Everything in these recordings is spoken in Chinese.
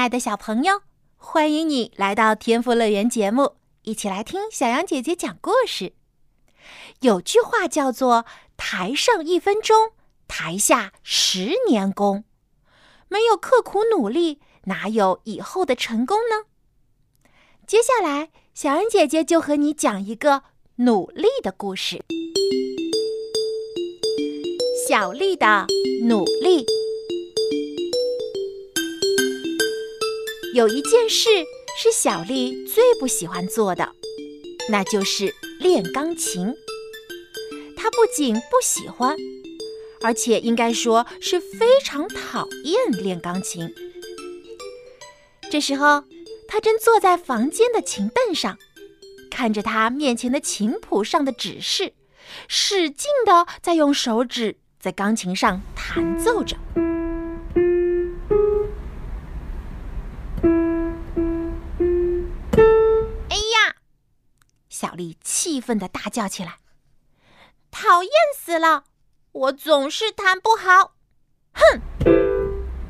爱的小朋友，欢迎你来到天赋乐园节目，一起来听小羊姐姐讲故事。有句话叫做“台上一分钟，台下十年功”，没有刻苦努力，哪有以后的成功呢？接下来，小羊姐姐就和你讲一个努力的故事。小丽的努力。有一件事是小丽最不喜欢做的，那就是练钢琴。她不仅不喜欢，而且应该说是非常讨厌练钢琴。这时候，她正坐在房间的琴凳上，看着她面前的琴谱上的指示，使劲的在用手指在钢琴上弹奏着。小丽气愤地大叫起来：“讨厌死了！我总是弹不好。”哼！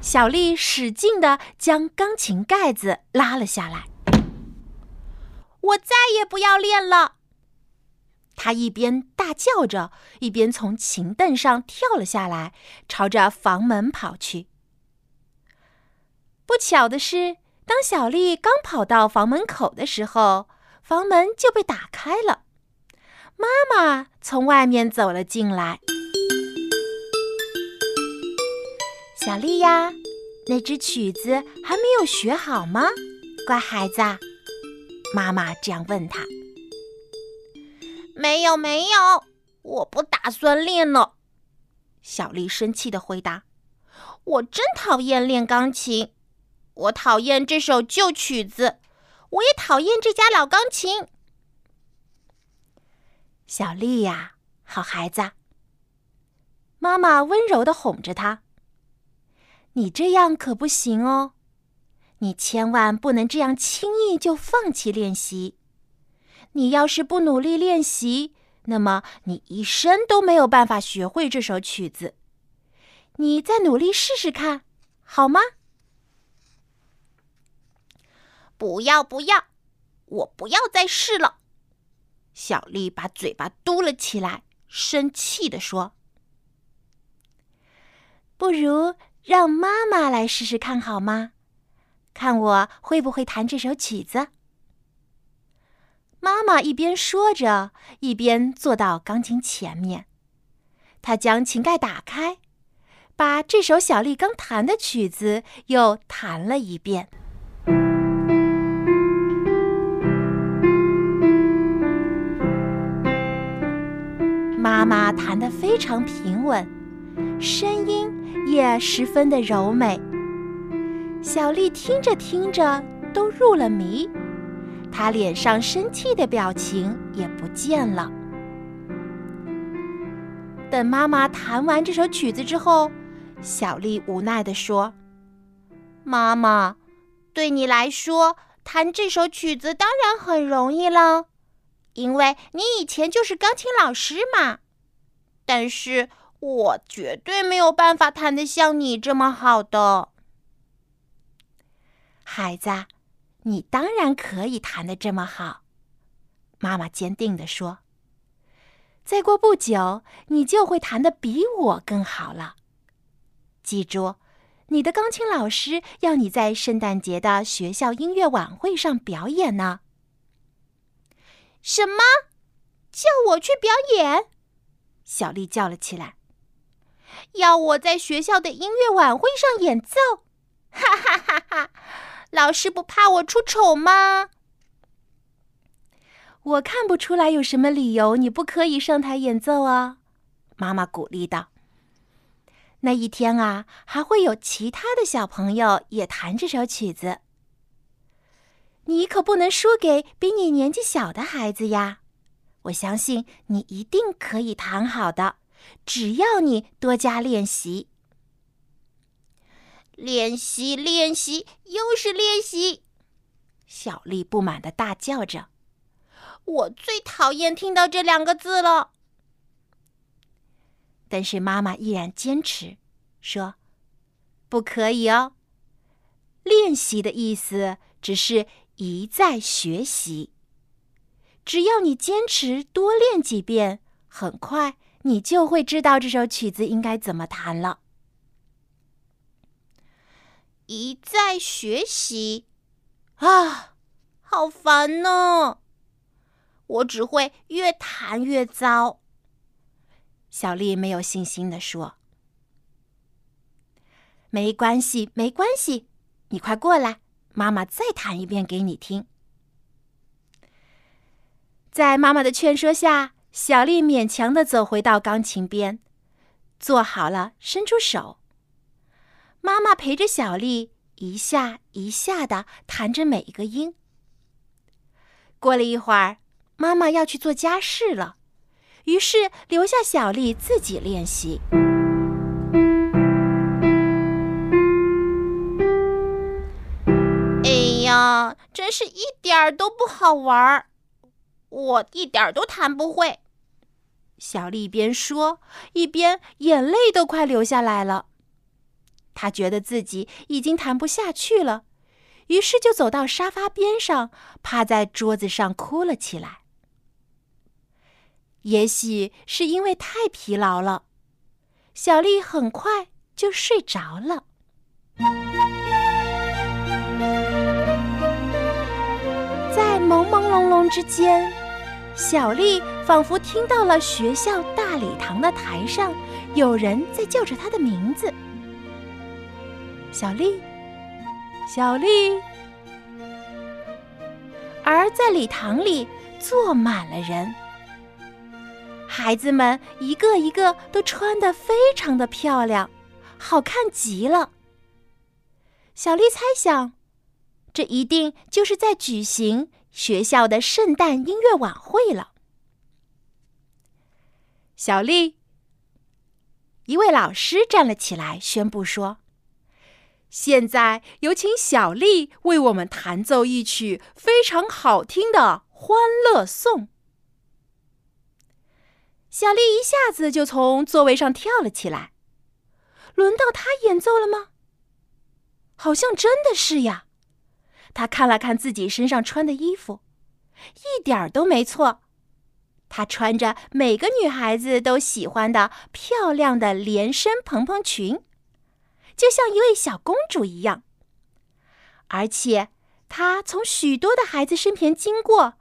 小丽使劲地将钢琴盖子拉了下来。我再也不要练了！她一边大叫着，一边从琴凳上跳了下来，朝着房门跑去。不巧的是，当小丽刚跑到房门口的时候，房门就被打开了，妈妈从外面走了进来。小丽呀，那支曲子还没有学好吗？乖孩子，妈妈这样问他。没有，没有，我不打算练了。小丽生气的回答：“我真讨厌练钢琴，我讨厌这首旧曲子。”我也讨厌这架老钢琴，小丽呀，好孩子。妈妈温柔的哄着她：“你这样可不行哦，你千万不能这样轻易就放弃练习。你要是不努力练习，那么你一生都没有办法学会这首曲子。你再努力试试看，好吗？”不要不要，我不要再试了。小丽把嘴巴嘟了起来，生气地说：“不如让妈妈来试试看好吗？看我会不会弹这首曲子。”妈妈一边说着，一边坐到钢琴前面。她将琴盖打开，把这首小丽刚弹的曲子又弹了一遍。妈妈弹得非常平稳，声音也十分的柔美。小丽听着听着都入了迷，她脸上生气的表情也不见了。等妈妈弹完这首曲子之后，小丽无奈地说：“妈妈，对你来说，弹这首曲子当然很容易了，因为你以前就是钢琴老师嘛。”但是我绝对没有办法弹得像你这么好的，孩子，你当然可以弹得这么好。妈妈坚定地说：“再过不久，你就会弹得比我更好了。记住，你的钢琴老师要你在圣诞节的学校音乐晚会上表演呢。”什么？叫我去表演？小丽叫了起来：“要我在学校的音乐晚会上演奏？哈哈哈哈！老师不怕我出丑吗？”我看不出来有什么理由你不可以上台演奏啊！妈妈鼓励道：“那一天啊，还会有其他的小朋友也弹这首曲子。你可不能输给比你年纪小的孩子呀！我相信你一定可以弹好的，只要你多加练习。练习，练习，又是练习！小丽不满的大叫着：“我最讨厌听到这两个字了。”但是妈妈依然坚持说：“不可以哦！练习的意思只是一再学习。只要你坚持多练几遍，很快你就会知道这首曲子应该怎么弹了。”一再学习啊，好烦呢！我只会越弹越糟。小丽没有信心的说：“没关系，没关系，你快过来，妈妈再弹一遍给你听。”在妈妈的劝说下，小丽勉强的走回到钢琴边，坐好了，伸出手。妈妈陪着小丽一下一下的弹着每一个音。过了一会儿，妈妈要去做家事了。于是留下小丽自己练习。哎呀，真是一点儿都不好玩儿，我一点儿都弹不会。小丽一边说，一边眼泪都快流下来了。她觉得自己已经弹不下去了，于是就走到沙发边上，趴在桌子上哭了起来。也许是因为太疲劳了，小丽很快就睡着了。在朦朦胧胧之间，小丽仿佛听到了学校大礼堂的台上有人在叫着她的名字：“小丽，小丽。”而在礼堂里坐满了人。孩子们一个一个都穿得非常的漂亮，好看极了。小丽猜想，这一定就是在举行学校的圣诞音乐晚会了。小丽，一位老师站了起来，宣布说：“现在有请小丽为我们弹奏一曲非常好听的《欢乐颂》。”小丽一下子就从座位上跳了起来。轮到她演奏了吗？好像真的是呀。她看了看自己身上穿的衣服，一点儿都没错。她穿着每个女孩子都喜欢的漂亮的连身蓬蓬裙，就像一位小公主一样。而且，她从许多的孩子身边经过。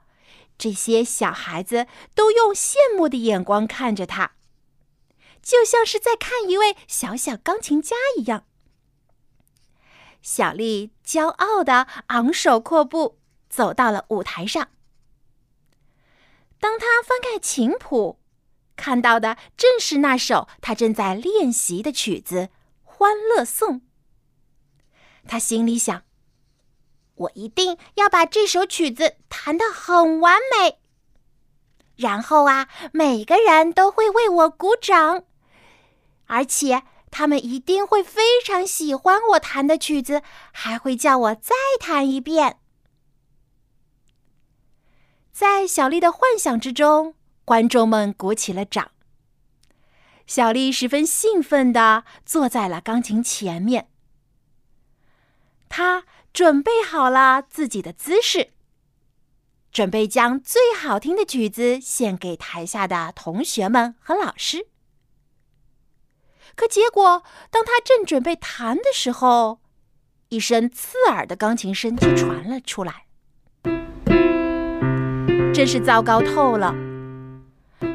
这些小孩子都用羡慕的眼光看着他，就像是在看一位小小钢琴家一样。小丽骄傲的昂首阔步走到了舞台上。当他翻开琴谱，看到的正是那首他正在练习的曲子《欢乐颂》。他心里想。我一定要把这首曲子弹得很完美，然后啊，每个人都会为我鼓掌，而且他们一定会非常喜欢我弹的曲子，还会叫我再弹一遍。在小丽的幻想之中，观众们鼓起了掌。小丽十分兴奋地坐在了钢琴前面，她。准备好了自己的姿势，准备将最好听的曲子献给台下的同学们和老师。可结果，当他正准备弹的时候，一声刺耳的钢琴声就传了出来，真是糟糕透了。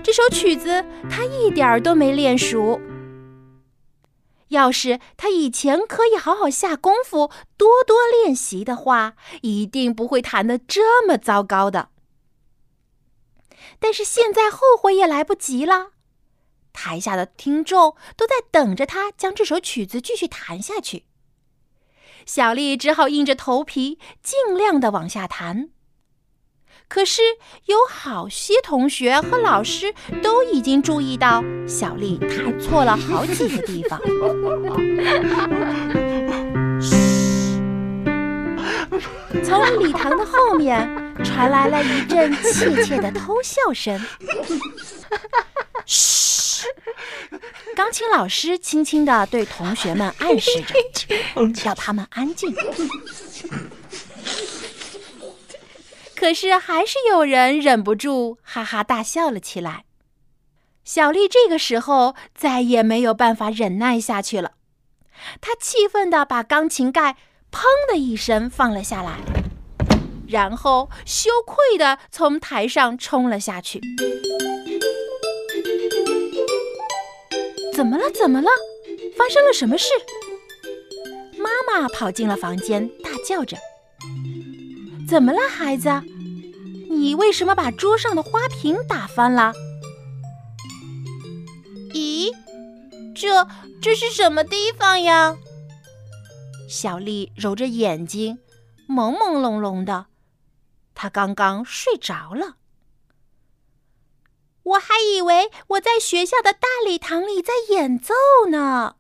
这首曲子他一点儿都没练熟。要是他以前可以好好下功夫，多多练习的话，一定不会弹得这么糟糕的。但是现在后悔也来不及了，台下的听众都在等着他将这首曲子继续弹下去。小丽只好硬着头皮，尽量的往下弹。可是有好些同学和老师都已经注意到小丽弹错了好几个地方。从礼堂的后面传来了一阵窃窃的偷笑声。嘘！钢琴老师轻轻地对同学们暗示着，要他们安静。可是还是有人忍不住哈哈大笑了起来。小丽这个时候再也没有办法忍耐下去了，她气愤地把钢琴盖“砰”的一声放了下来，然后羞愧地从台上冲了下去。怎么了？怎么了？发生了什么事？妈妈跑进了房间，大叫着：“怎么了，孩子？你为什么把桌上的花瓶打翻了？”咦，这这是什么地方呀？小丽揉着眼睛，朦朦胧胧的。她刚刚睡着了。我还以为我在学校的大礼堂里在演奏呢。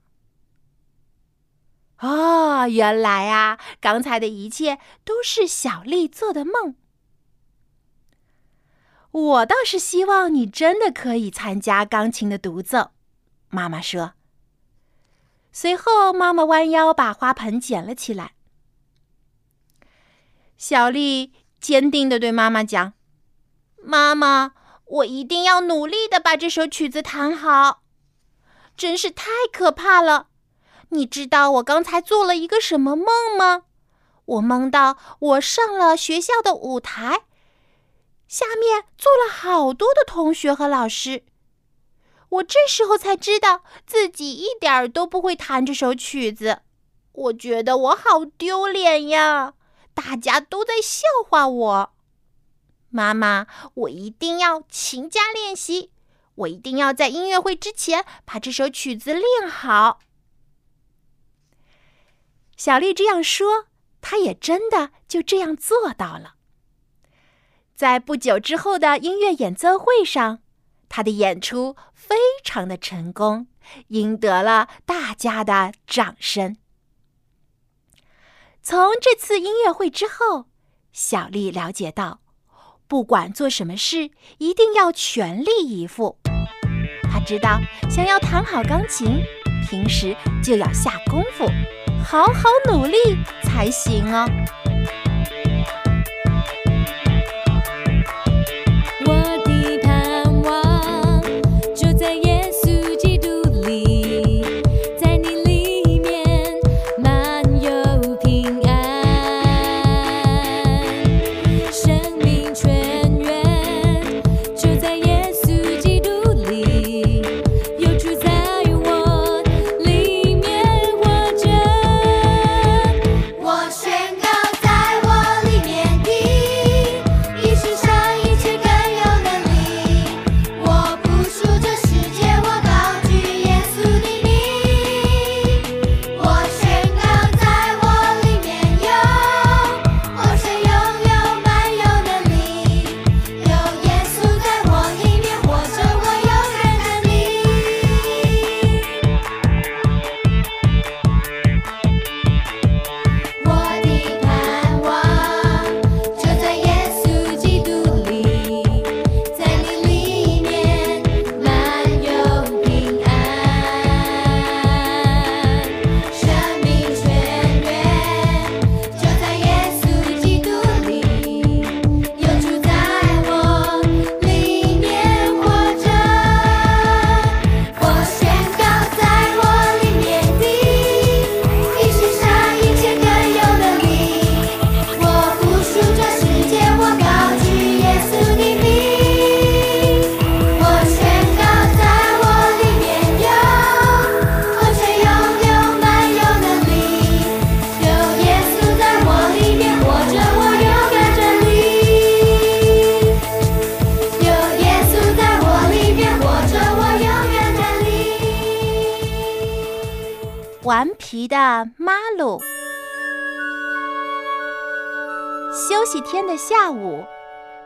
哦，原来啊，刚才的一切都是小丽做的梦。我倒是希望你真的可以参加钢琴的独奏，妈妈说。随后，妈妈弯腰把花盆捡了起来。小丽坚定的对妈妈讲：“妈妈。”我一定要努力的把这首曲子弹好，真是太可怕了！你知道我刚才做了一个什么梦吗？我梦到我上了学校的舞台，下面坐了好多的同学和老师。我这时候才知道自己一点儿都不会弹这首曲子，我觉得我好丢脸呀！大家都在笑话我。妈妈，我一定要勤加练习，我一定要在音乐会之前把这首曲子练好。小丽这样说，她也真的就这样做到了。在不久之后的音乐演奏会上，他的演出非常的成功，赢得了大家的掌声。从这次音乐会之后，小丽了解到。不管做什么事，一定要全力以赴。他知道，想要弹好钢琴，平时就要下功夫，好好努力才行哦。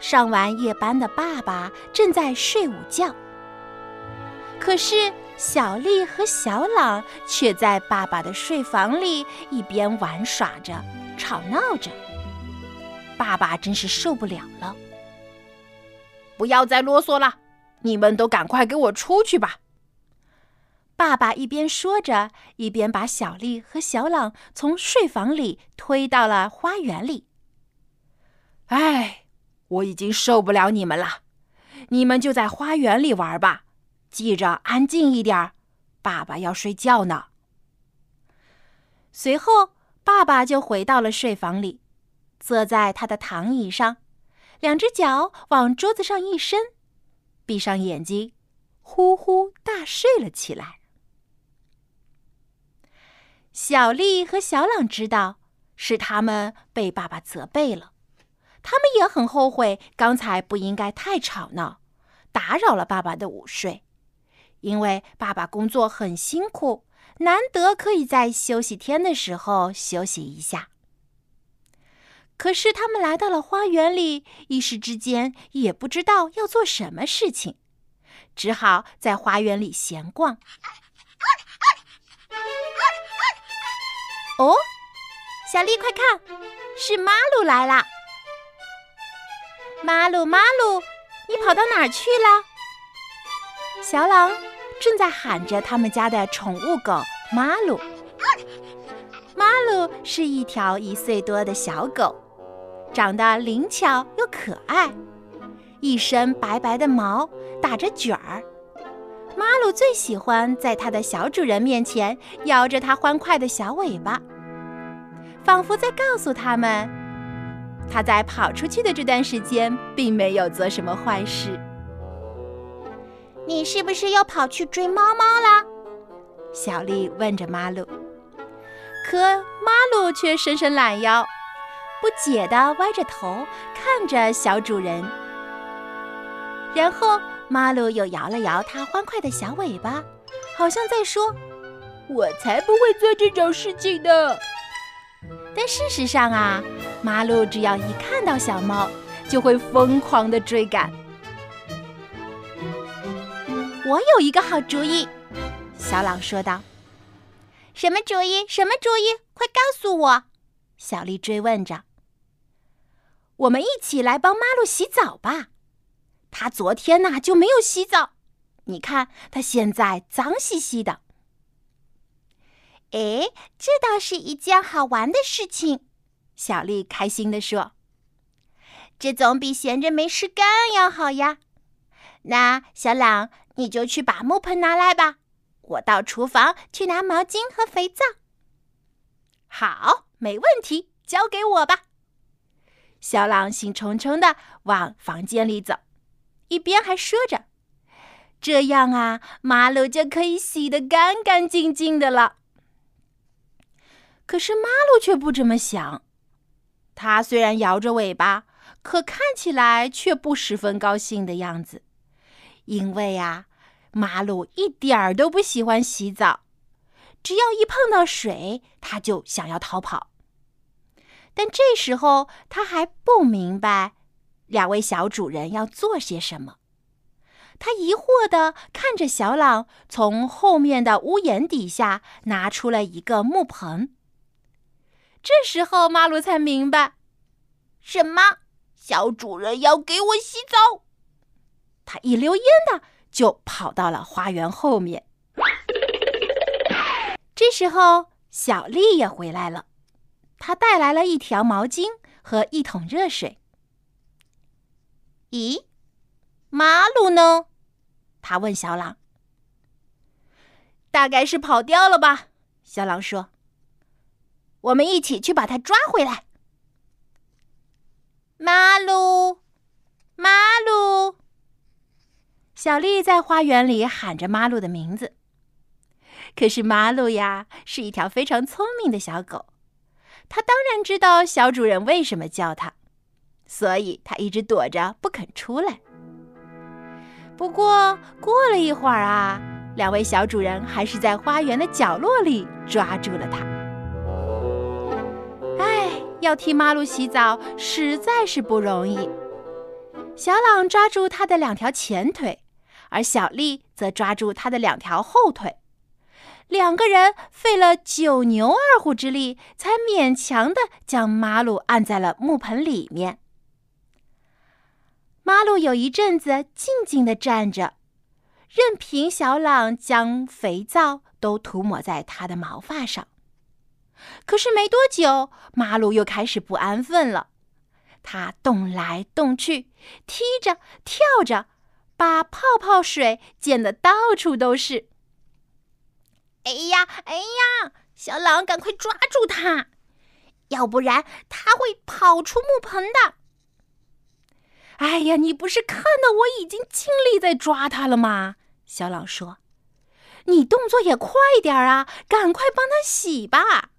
上完夜班的爸爸正在睡午觉，可是小丽和小朗却在爸爸的睡房里一边玩耍着，吵闹着。爸爸真是受不了了！不要再啰嗦了，你们都赶快给我出去吧！爸爸一边说着，一边把小丽和小朗从睡房里推到了花园里。哎，我已经受不了你们了，你们就在花园里玩吧，记着安静一点，爸爸要睡觉呢。随后，爸爸就回到了睡房里。坐在他的躺椅上，两只脚往桌子上一伸，闭上眼睛，呼呼大睡了起来。小丽和小朗知道是他们被爸爸责备了，他们也很后悔刚才不应该太吵闹，打扰了爸爸的午睡，因为爸爸工作很辛苦，难得可以在休息天的时候休息一下。可是他们来到了花园里，一时之间也不知道要做什么事情，只好在花园里闲逛。哦，小丽，快看，是马鲁来了！马鲁，马鲁，你跑到哪儿去了？小狼正在喊着他们家的宠物狗马鲁。马鲁是一条一岁多的小狗。长得灵巧又可爱，一身白白的毛打着卷儿。马鲁最喜欢在它的小主人面前摇着它欢快的小尾巴，仿佛在告诉他们，它在跑出去的这段时间并没有做什么坏事。你是不是又跑去追猫猫了？小丽问着马鲁，可马鲁却伸伸懒腰。不解地歪着头看着小主人，然后马鲁又摇了摇它欢快的小尾巴，好像在说：“我才不会做这种事情呢。”但事实上啊，马鲁只要一看到小猫，就会疯狂地追赶。我有一个好主意，小朗说道。“什么主意？什么主意？快告诉我！”小丽追问着。我们一起来帮马路洗澡吧，他昨天呐就没有洗澡，你看他现在脏兮兮的。哎，这倒是一件好玩的事情，小丽开心地说：“这总比闲着没事干要好呀。”那小朗，你就去把木盆拿来吧，我到厨房去拿毛巾和肥皂。好，没问题，交给我吧。小朗兴冲冲地往房间里走，一边还说着：“这样啊，马鲁就可以洗得干干净净的了。”可是马鲁却不这么想，它虽然摇着尾巴，可看起来却不十分高兴的样子，因为呀，马鲁一点儿都不喜欢洗澡，只要一碰到水，它就想要逃跑。但这时候他还不明白，两位小主人要做些什么。他疑惑地看着小朗从后面的屋檐底下拿出了一个木盆。这时候马鲁才明白，什么小主人要给我洗澡。他一溜烟的就跑到了花园后面。这时候小丽也回来了。他带来了一条毛巾和一桶热水。咦，马鲁呢？他问小狼。大概是跑掉了吧？小狼说。我们一起去把它抓回来。马鲁，马鲁。小丽在花园里喊着马鲁的名字。可是马鲁呀，是一条非常聪明的小狗。它当然知道小主人为什么叫它，所以它一直躲着不肯出来。不过过了一会儿啊，两位小主人还是在花园的角落里抓住了它。要替马路洗澡实在是不容易。小朗抓住它的两条前腿，而小丽则抓住它的两条后腿。两个人费了九牛二虎之力，才勉强的将马路按在了木盆里面。马路有一阵子静静的站着，任凭小朗将肥皂都涂抹在他的毛发上。可是没多久，马路又开始不安分了，他动来动去，踢着跳着，把泡泡水溅得到处都是。哎呀，哎呀！小狼，赶快抓住它，要不然它会跑出木盆的。哎呀，你不是看到我已经尽力在抓它了吗？小狼说：“你动作也快点啊，赶快帮它洗吧。”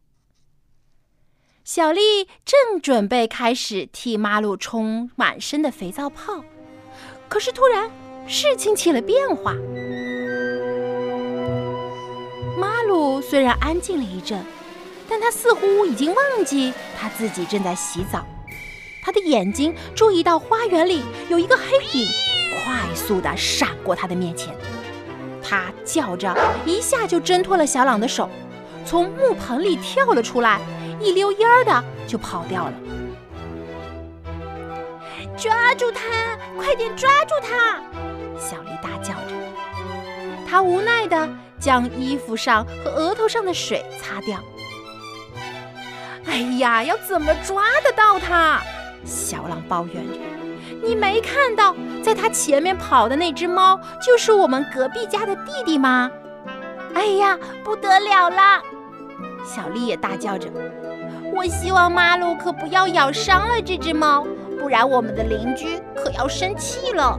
小丽正准备开始替马路冲满身的肥皂泡，可是突然事情起了变化。马鲁虽然安静了一阵，但他似乎已经忘记他自己正在洗澡。他的眼睛注意到花园里有一个黑影，快速地闪过他的面前。他叫着，一下就挣脱了小朗的手，从木盆里跳了出来，一溜烟儿的就跑掉了。抓住他！快点抓住他！小丽大叫着。他无奈的。将衣服上和额头上的水擦掉。哎呀，要怎么抓得到他？小狼抱怨着：“你没看到，在他前面跑的那只猫，就是我们隔壁家的弟弟吗？”哎呀，不得了了！小丽也大叫着：“我希望马路可不要咬伤了这只猫，不然我们的邻居可要生气了。”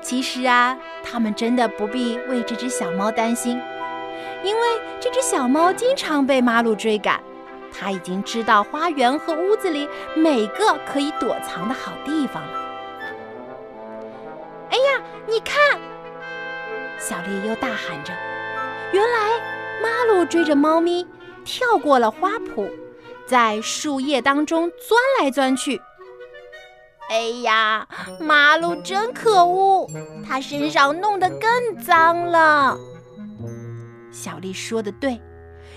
其实啊，他们真的不必为这只小猫担心，因为这只小猫经常被马路追赶，它已经知道花园和屋子里每个可以躲藏的好地方了。哎呀，你看！小丽又大喊着：“原来马路追着猫咪，跳过了花圃，在树叶当中钻来钻去。”哎呀，马路真可恶！它身上弄得更脏了。小丽说的对，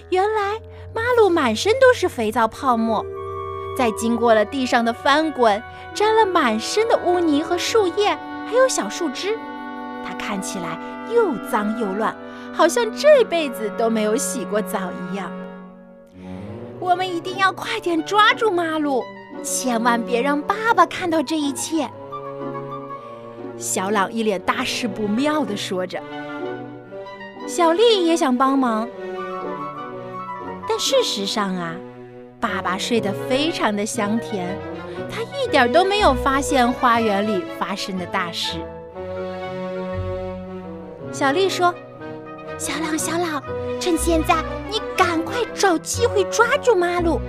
原来马路满身都是肥皂泡沫，在经过了地上的翻滚，沾了满身的污泥和树叶，还有小树枝。它看起来又脏又乱，好像这辈子都没有洗过澡一样。我们一定要快点抓住马路！千万别让爸爸看到这一切。小朗一脸大事不妙的说着。小丽也想帮忙，但事实上啊，爸爸睡得非常的香甜，他一点都没有发现花园里发生的大事。小丽说：“小朗，小朗，趁现在，你赶找机会抓住马鲁。”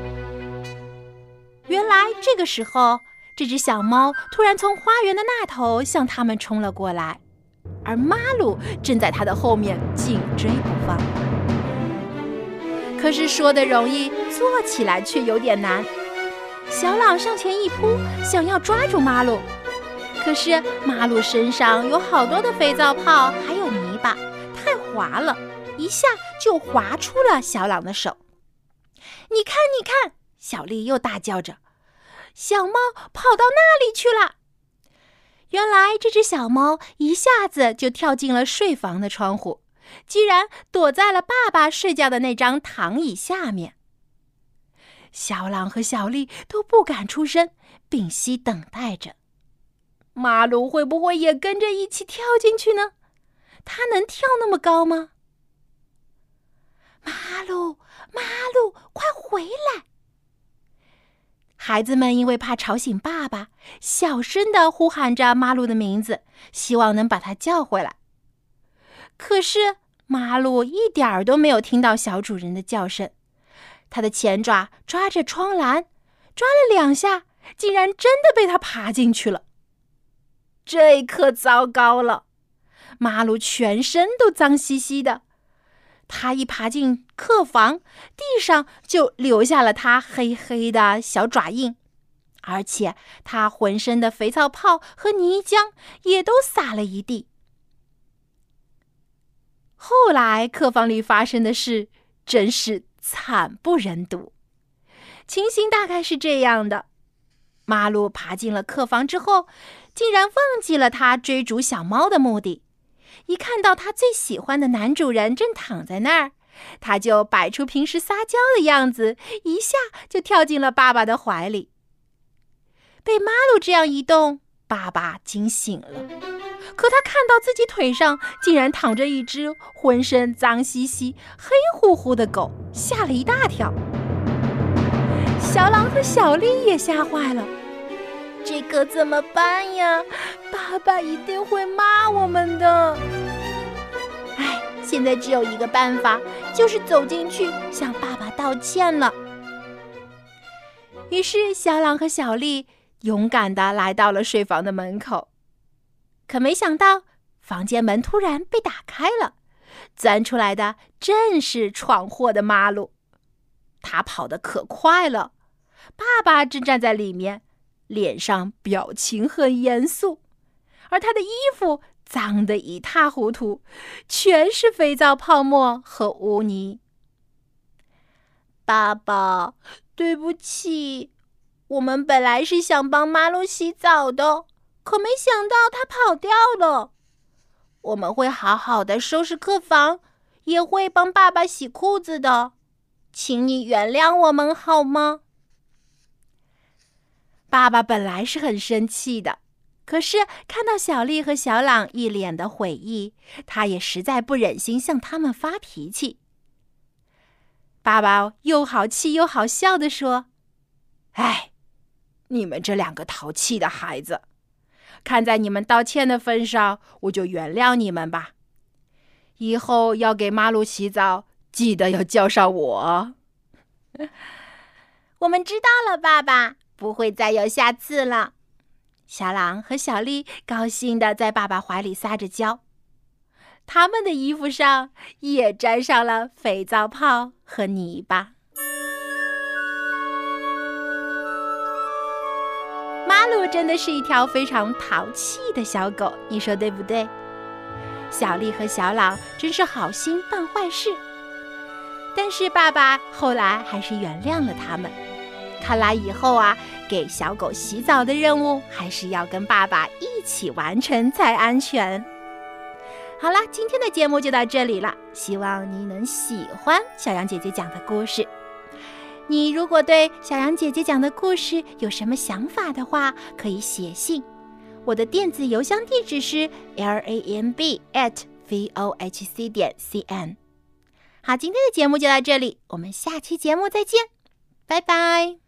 原来这个时候，这只小猫突然从花园的那头向他们冲了过来，而马鲁正在它的后面紧追不放。可是说的容易，做起来却有点难。小朗上前一扑，想要抓住马鲁，可是马鲁身上有好多的肥皂泡，还有泥巴，太滑了，一下就划出了小朗的手。你看，你看！小丽又大叫着。小猫跑到那里去了。原来这只小猫一下子就跳进了睡房的窗户，居然躲在了爸爸睡觉的那张躺椅下面。小朗和小丽都不敢出声，屏息等待着。马鲁会不会也跟着一起跳进去呢？它能跳那么高吗？马鲁，马鲁，快回来！孩子们因为怕吵醒爸爸，小声的呼喊着马路的名字，希望能把他叫回来。可是马路一点儿都没有听到小主人的叫声，他的前爪抓着窗栏，抓了两下，竟然真的被他爬进去了。这可糟糕了！马路全身都脏兮兮的。他一爬进客房，地上就留下了他黑黑的小爪印，而且他浑身的肥皂泡和泥浆也都洒了一地。后来，客房里发生的事真是惨不忍睹。情形大概是这样的：马路爬进了客房之后，竟然忘记了他追逐小猫的目的。一看到他最喜欢的男主人正躺在那儿，他就摆出平时撒娇的样子，一下就跳进了爸爸的怀里。被马路这样一动，爸爸惊醒了。可他看到自己腿上竟然躺着一只浑身脏兮兮、黑乎乎的狗，吓了一大跳。小狼和小丽也吓坏了，这可怎么办呀？爸爸一定会骂我们的。现在只有一个办法，就是走进去向爸爸道歉了。于是，小朗和小丽勇敢地来到了睡房的门口。可没想到，房间门突然被打开了，钻出来的正是闯祸的马路。他跑得可快了，爸爸正站在里面，脸上表情很严肃，而他的衣服脏得一塌糊涂，全是肥皂泡沫和污泥。爸爸，对不起，我们本来是想帮马路洗澡的。可没想到他跑掉了。我们会好好的收拾客房，也会帮爸爸洗裤子的，请你原谅我们好吗？爸爸本来是很生气的，可是看到小丽和小朗一脸的悔意，他也实在不忍心向他们发脾气。爸爸又好气又好笑的说：“哎，你们这两个淘气的孩子！”看在你们道歉的份上，我就原谅你们吧。以后要给马路洗澡，记得要叫上我。我们知道了，爸爸，不会再有下次了。小狼和小丽高兴的在爸爸怀里撒着娇，他们的衣服上也沾上了肥皂泡和泥巴。马鲁真的是一条非常淘气的小狗，你说对不对？小丽和小朗真是好心办坏事，但是爸爸后来还是原谅了他们。看来以后啊，给小狗洗澡的任务还是要跟爸爸一起完成才安全。好了，今天的节目就到这里了，希望你能喜欢小羊姐姐讲的故事。你如果对小羊姐姐讲的故事有什么想法的话，可以写信。我的电子邮箱地址是 l a m b at v o h c 点 c n。好，今天的节目就到这里，我们下期节目再见，拜拜。